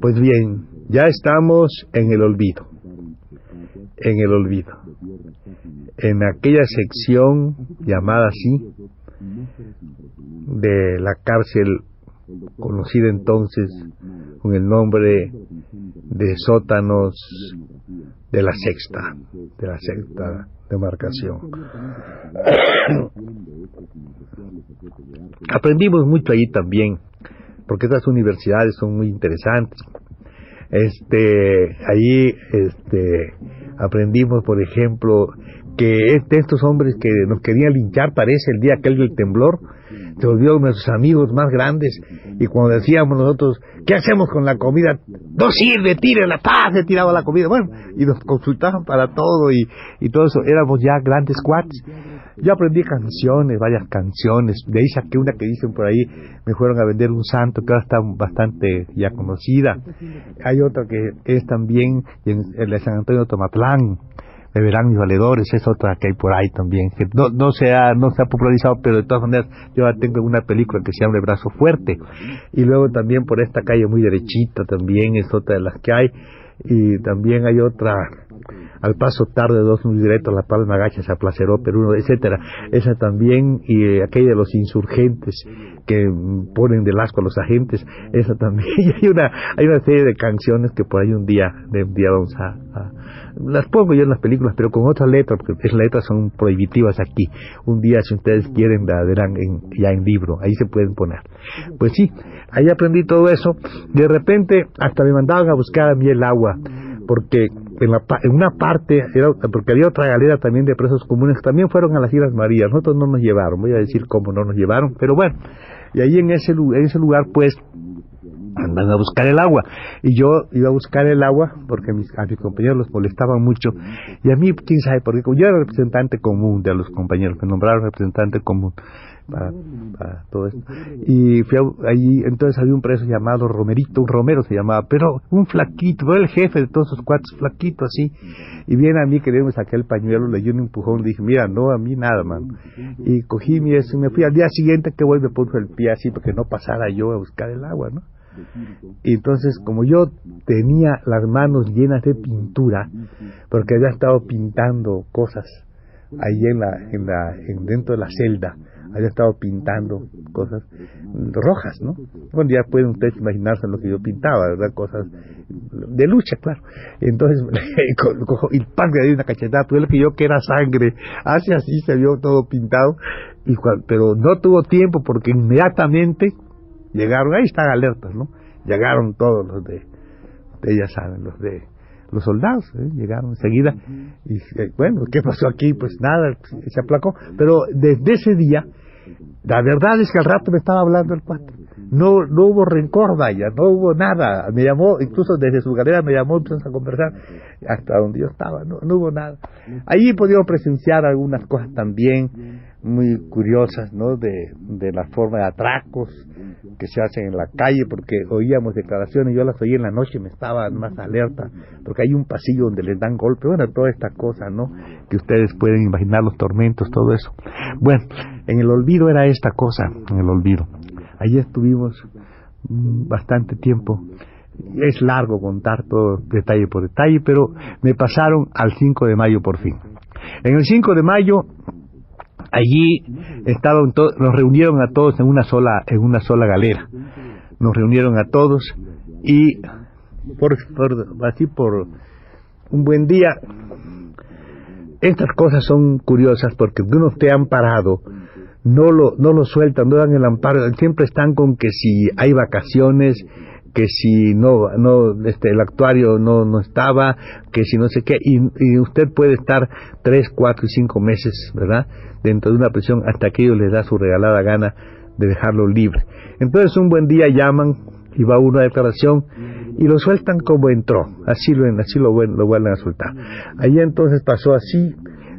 Pues bien, ya estamos en el olvido. En el olvido. En aquella sección llamada así de la cárcel conocida entonces con el nombre de sótanos de la sexta, de la sexta demarcación. Aprendimos mucho allí también, porque estas universidades son muy interesantes. Este, allí, este, aprendimos, por ejemplo, que estos hombres que nos querían linchar, parece el día aquel del temblor, se volvió nuestros amigos más grandes y cuando decíamos nosotros, ¿qué hacemos con la comida? No sirve, tire la paz, se tiraba la comida. Bueno, y nos consultaban para todo y, y todo eso. Éramos ya grandes cuates. Yo aprendí canciones, varias canciones. De ahí saqué una que dicen por ahí, me fueron a vender un santo, que ahora está bastante ya conocida. Hay otra que es también en el San Antonio Tomatlán de verán mis valedores, es otra que hay por ahí también, que no, no, se ha, no se popularizado, pero de todas maneras yo tengo una película que se llama El Brazo Fuerte, y luego también por esta calle muy derechita también es otra de las que hay, y también hay otra al paso tarde dos muy directos la palma gacha se aplaceró Perú etcétera esa también y aquella de los insurgentes que ponen de asco a los agentes esa también y hay una hay una serie de canciones que por ahí un día de un día vamos a las pongo yo en las películas, pero con otras letras, porque esas letras son prohibitivas aquí. Un día, si ustedes quieren, la verán en, ya en libro, ahí se pueden poner. Pues sí, ahí aprendí todo eso. De repente, hasta me mandaban a buscar a mí el agua, porque en, la, en una parte, era, porque había otra galera también de presos comunes también fueron a las Islas Marías. Nosotros no nos llevaron, voy a decir cómo no nos llevaron, pero bueno, y ahí en ese, en ese lugar, pues, andan a buscar el agua. Y yo iba a buscar el agua porque mis, a mis compañeros los molestaban mucho. Y a mí, quién sabe, porque yo era representante común de los compañeros, me nombraron representante común para, todo esto. Y fui allí, entonces había un preso llamado Romerito, un Romero se llamaba, pero un flaquito, era el jefe de todos esos cuatro, flaquito así. Y viene a mí que me saqué el pañuelo, le dio un empujón, le dije, mira, no, a mí nada, mano. Y cogí mi eso y me fui al día siguiente que vuelve, puso el pie así porque no pasara yo a buscar el agua, ¿no? Y entonces, como yo tenía las manos llenas de pintura, porque había estado pintando cosas ahí en la, en la, en dentro de la celda, había estado pintando cosas rojas, ¿no? Bueno, ya pueden ustedes imaginarse lo que yo pintaba, ¿verdad? Cosas de lucha, claro. Entonces, y pan de una cachetada, tuve lo que yo que era sangre, hace así se vio todo pintado, y pero no tuvo tiempo porque inmediatamente llegaron, ahí están alertas, ¿no? Llegaron todos los de, ustedes ya saben, los de los soldados, ¿eh? llegaron enseguida y eh, bueno, ¿qué pasó aquí? Pues nada, se aplacó, pero desde ese día, la verdad es que al rato me estaba hablando el cuate, no, no hubo rencor, vaya, no hubo nada, me llamó, incluso desde su galera me llamó, empezamos a conversar, hasta donde yo estaba, no, no hubo nada. Allí he podido presenciar algunas cosas también, muy curiosas, ¿no? De, de la forma de atracos que se hacen en la calle, porque oíamos declaraciones, yo las oí en la noche, me estaba más alerta, porque hay un pasillo donde les dan golpe, bueno, toda esta cosa, ¿no? Que ustedes pueden imaginar los tormentos, todo eso. Bueno, en el olvido era esta cosa, en el olvido. Allí estuvimos mm, bastante tiempo. Es largo contar todo detalle por detalle, pero me pasaron al 5 de mayo por fin. En el 5 de mayo allí estaban nos reunieron a todos en una sola en una sola galera. Nos reunieron a todos y por, así por un buen día estas cosas son curiosas porque unos te han parado no lo no lo sueltan no dan el amparo siempre están con que si hay vacaciones que si no, no, este, el actuario no, no estaba, que si no sé qué, y, usted puede estar tres, cuatro y cinco meses, ¿verdad? Dentro de una prisión hasta que ellos les da su regalada gana de dejarlo libre. Entonces un buen día llaman y va una declaración y lo sueltan como entró, así lo, así lo, lo vuelven a soltar. Allí entonces pasó así,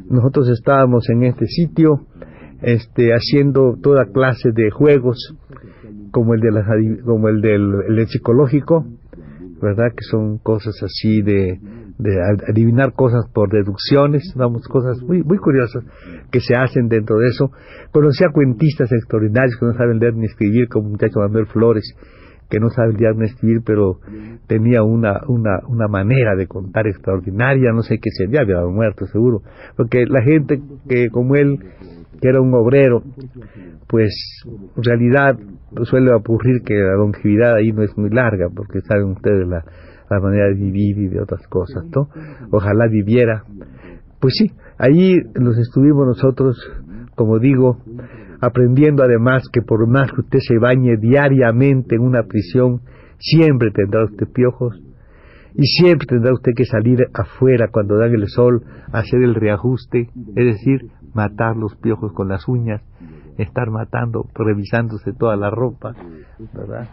nosotros estábamos en este sitio, este, haciendo toda clase de juegos, como el, de las, como el del el psicológico, ¿verdad? Que son cosas así de, de adivinar cosas por deducciones, vamos, cosas muy, muy curiosas que se hacen dentro de eso. Conocí a cuentistas extraordinarios que no saben leer ni escribir, como un muchacho Manuel Flores, que no leer ni escribir, pero tenía una, una, una manera de contar extraordinaria, no sé qué sería, había muerto seguro, porque la gente que como él, que era un obrero, pues en realidad suele ocurrir que la longevidad ahí no es muy larga, porque saben ustedes la, la manera de vivir y de otras cosas, ¿no? Ojalá viviera. Pues sí, ahí nos estuvimos nosotros, como digo, aprendiendo además que por más que usted se bañe diariamente en una prisión, siempre tendrá usted piojos y siempre tendrá usted que salir afuera cuando dan el sol hacer el reajuste, es decir, matar los piojos con las uñas, estar matando, revisándose toda la ropa, ¿verdad?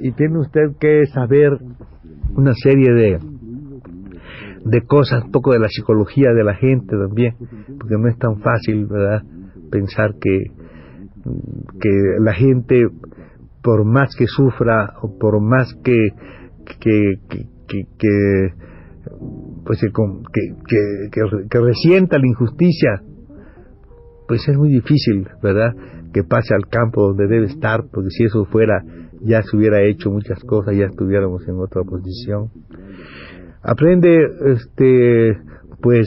Y tiene usted que saber una serie de de cosas, un poco de la psicología de la gente también, porque no es tan fácil, ¿verdad? Pensar que que la gente por más que sufra o por más que que, que, que, pues que, que, resienta la injusticia pues es muy difícil verdad que pase al campo donde debe estar porque si eso fuera ya se hubiera hecho muchas cosas ya estuviéramos en otra posición. Aprende este pues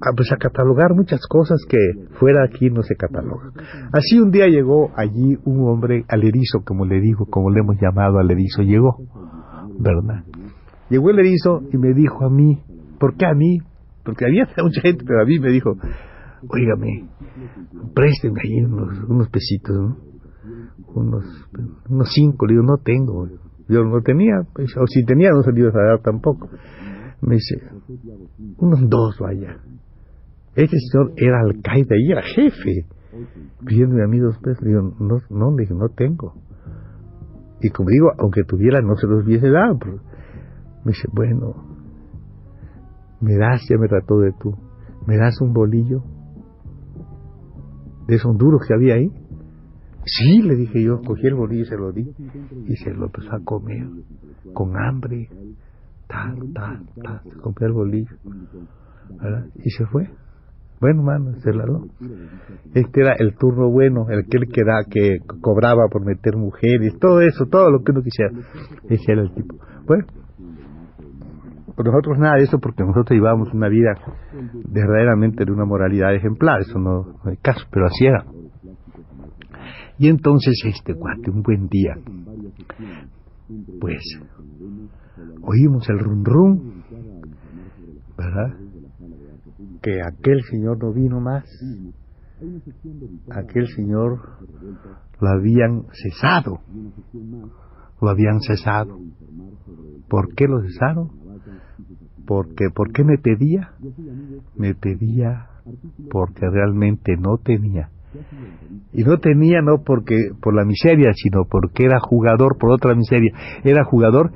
a, pues a catalogar muchas cosas que fuera aquí no se catalogan. Así un día llegó allí un hombre al erizo, como le digo, como le hemos llamado al erizo, llegó, ¿verdad? Llegó el erizo y me dijo a mí, ¿por qué a mí? Porque había mucha gente, pero a mí me dijo, oígame, présteme ahí unos, unos pesitos, ¿no? Unos, unos cinco, le digo, no tengo. Yo no tenía, pues, o si tenía no se a dar tampoco. Me dice, unos dos, vaya. Este señor era alcaide y era jefe. Pidiéndome a mí dos pesos, digo, no, no, dije, no tengo. Y como digo, aunque tuviera, no se los hubiese dado. me dice, bueno, me das, ya me trató de tú, me das un bolillo de esos duros que había ahí. Sí, le dije yo, cogí el bolillo y se lo di, y se lo empezó a comer, con hambre, tal, tal, tal, se compró el bolillo, ¿verdad? Y se fue. Bueno, mano, se la dio. Este era el turno bueno, el que él que, que cobraba por meter mujeres, todo eso, todo lo que uno quisiera. Ese era el tipo. Bueno, por nosotros nada de eso porque nosotros llevábamos una vida verdaderamente de una moralidad ejemplar, eso no, no hay caso, pero así era. Y entonces este cuate, un buen día, pues oímos el rum rum, ¿verdad? Que aquel señor no vino más, aquel señor lo habían cesado, lo habían cesado. ¿Por qué lo cesaron? Porque, ¿por qué me pedía? Me pedía porque realmente no tenía. Y no tenía no porque por la miseria, sino porque era jugador por otra miseria. Era jugador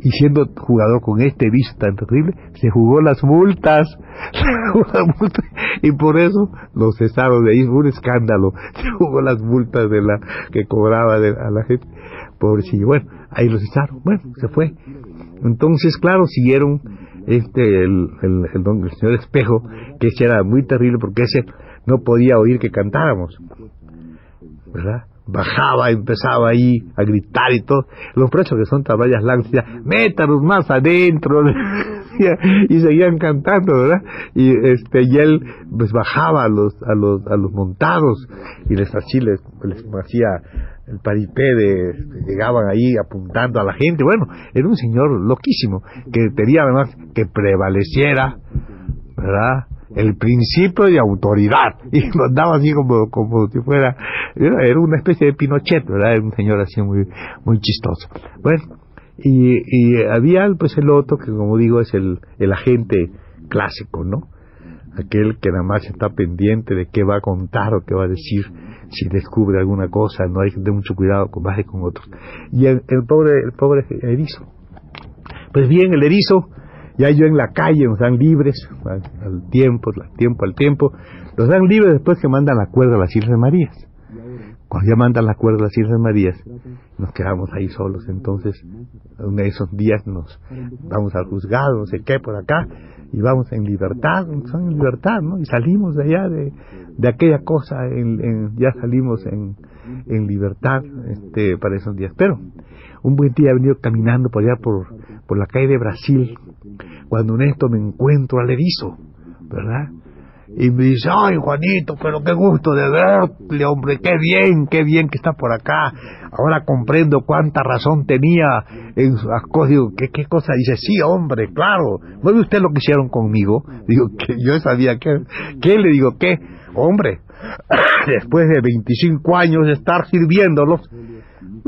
y siendo jugador con este vicio tan terrible, se jugó las multas, y por eso lo cesaron de ahí, fue un escándalo, se jugó las multas de la que cobraba a la gente, pobrecillo, bueno, ahí lo cesaron, bueno, se fue. Entonces, claro, siguieron este el, el, el, el señor Espejo, que ese era muy terrible porque ese no podía oír que cantáramos, ¿verdad? Bajaba, empezaba ahí a gritar y todo. Los presos que son taballas largas decían, métanos más adentro. y seguían cantando, ¿verdad? Y este y él pues bajaba a los a los a los montados y les así les, les hacía el paripé de llegaban ahí apuntando a la gente. Bueno, era un señor loquísimo que tenía además que prevaleciera, ¿verdad? El principio de autoridad. Y nos daba así como, como si fuera, era una especie de Pinochet, ¿verdad? Era un señor así muy, muy chistoso. Bueno, y, y había pues el otro que como digo es el, el agente clásico, ¿no? Aquel que nada más está pendiente de qué va a contar o qué va a decir si descubre alguna cosa, no hay que tener mucho cuidado con más con otros. Y el, pobre, el pobre erizo. Pues bien, el erizo, ya yo en la calle nos dan libres, al, tiempo, al tiempo, al tiempo, los dan libres después que mandan la cuerda a las Islas Marías. Cuando ya mandan la cuerda a las Islas Marías, nos quedamos ahí solos. Entonces, uno de esos días nos vamos al juzgado, no sé qué, por acá, y vamos en libertad, son en libertad, ¿no? Y salimos de allá de, de aquella cosa, en, ya salimos en, en libertad este, para esos días. Pero un buen día he venido caminando por allá por, por la calle de Brasil, cuando en esto me encuentro al erizo, ¿verdad? y me dice, ay Juanito, pero qué gusto de verle, hombre, qué bien, qué bien que está por acá. Ahora comprendo cuánta razón tenía en sus. Digo, ¿qué, ¿qué cosa? Dice, sí, hombre, claro. ¿No ve usted lo que hicieron conmigo? Digo, que yo sabía que... ¿Qué? Le digo, ¿qué? Hombre, después de 25 años de estar sirviéndolos,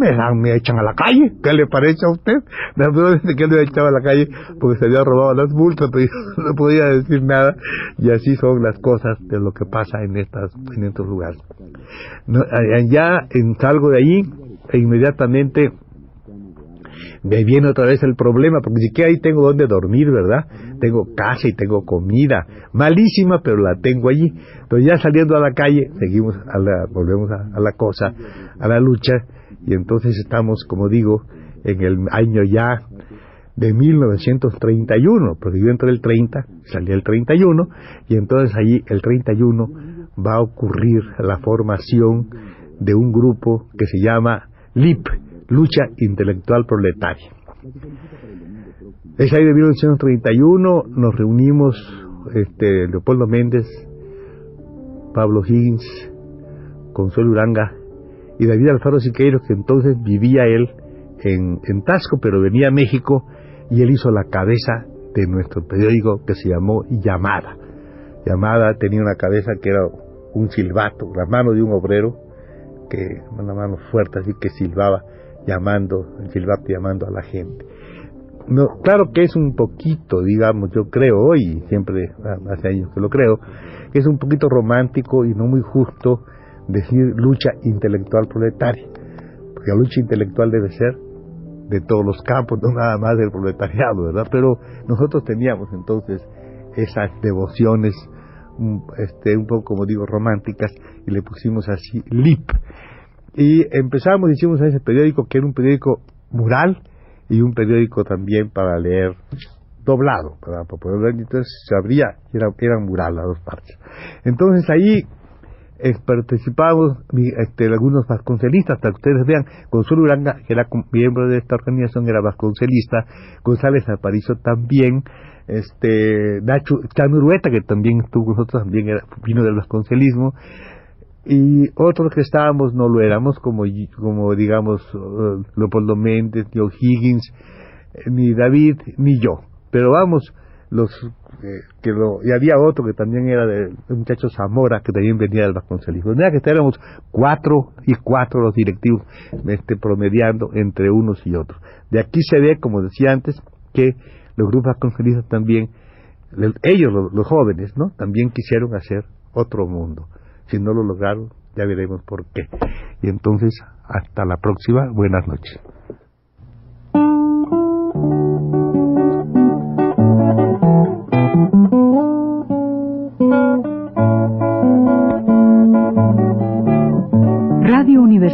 me, me echan a la calle. ¿Qué le parece a usted? Me de que me echaba a la calle porque se había robado las multas, pero yo no podía decir nada. Y así son las cosas de lo que pasa en, estas, en estos lugares. No, ya en, salgo de allí e inmediatamente me viene otra vez el problema, porque si que ahí tengo donde dormir, ¿verdad? Tengo casa y tengo comida, malísima, pero la tengo allí. Entonces ya saliendo a la calle, seguimos a la, volvemos a la cosa, a la lucha, y entonces estamos, como digo, en el año ya de 1931, porque yo entré el 30, salí el 31, y entonces allí el 31 va a ocurrir la formación de un grupo que se llama LIP, Lucha Intelectual Proletaria. Es ahí de 1931, nos reunimos este, Leopoldo Méndez, Pablo Higgins, Consuelo Uranga y David Alfaro Siqueiros, que entonces vivía él en, en Tasco, pero venía a México y él hizo la cabeza de nuestro periódico que se llamó Llamada. Llamada tenía una cabeza que era un silbato, la mano de un obrero, que una mano fuerte así que silbaba, llamando, el silbato llamando a la gente. No, claro que es un poquito, digamos, yo creo hoy, siempre hace años que lo creo, que es un poquito romántico y no muy justo decir lucha intelectual proletaria, porque la lucha intelectual debe ser de todos los campos, no nada más del proletariado, ¿verdad? Pero nosotros teníamos entonces esas devociones, este, un poco como digo, románticas, y le pusimos así LIP. Y empezamos, hicimos ese periódico que era un periódico mural y un periódico también para leer doblado, para poder ver, entonces se abría, era, era mural las dos partes. Entonces ahí participamos este, algunos vasconcelistas, para que ustedes vean, Consuelo Uranga, que era miembro de esta organización, era vasconcelista, González Aparicio también, este, Nacho Chanurueta, que también estuvo con nosotros, también era, vino del vasconcelismo, y otros que estábamos no lo éramos, como, como digamos, uh, Leopoldo Méndez, ni O'Higgins, ni David, ni yo. Pero vamos, los eh, que lo, y había otro que también era de un muchacho Zamora que también venía del Vasconcelismo. De que éramos cuatro y cuatro los directivos este, promediando entre unos y otros. De aquí se ve, como decía antes, que los grupos vasconcelistas también, ellos los, jóvenes, ¿no? También quisieron hacer otro mundo. Si no lo lograron, ya veremos por qué. Y entonces, hasta la próxima. Buenas noches.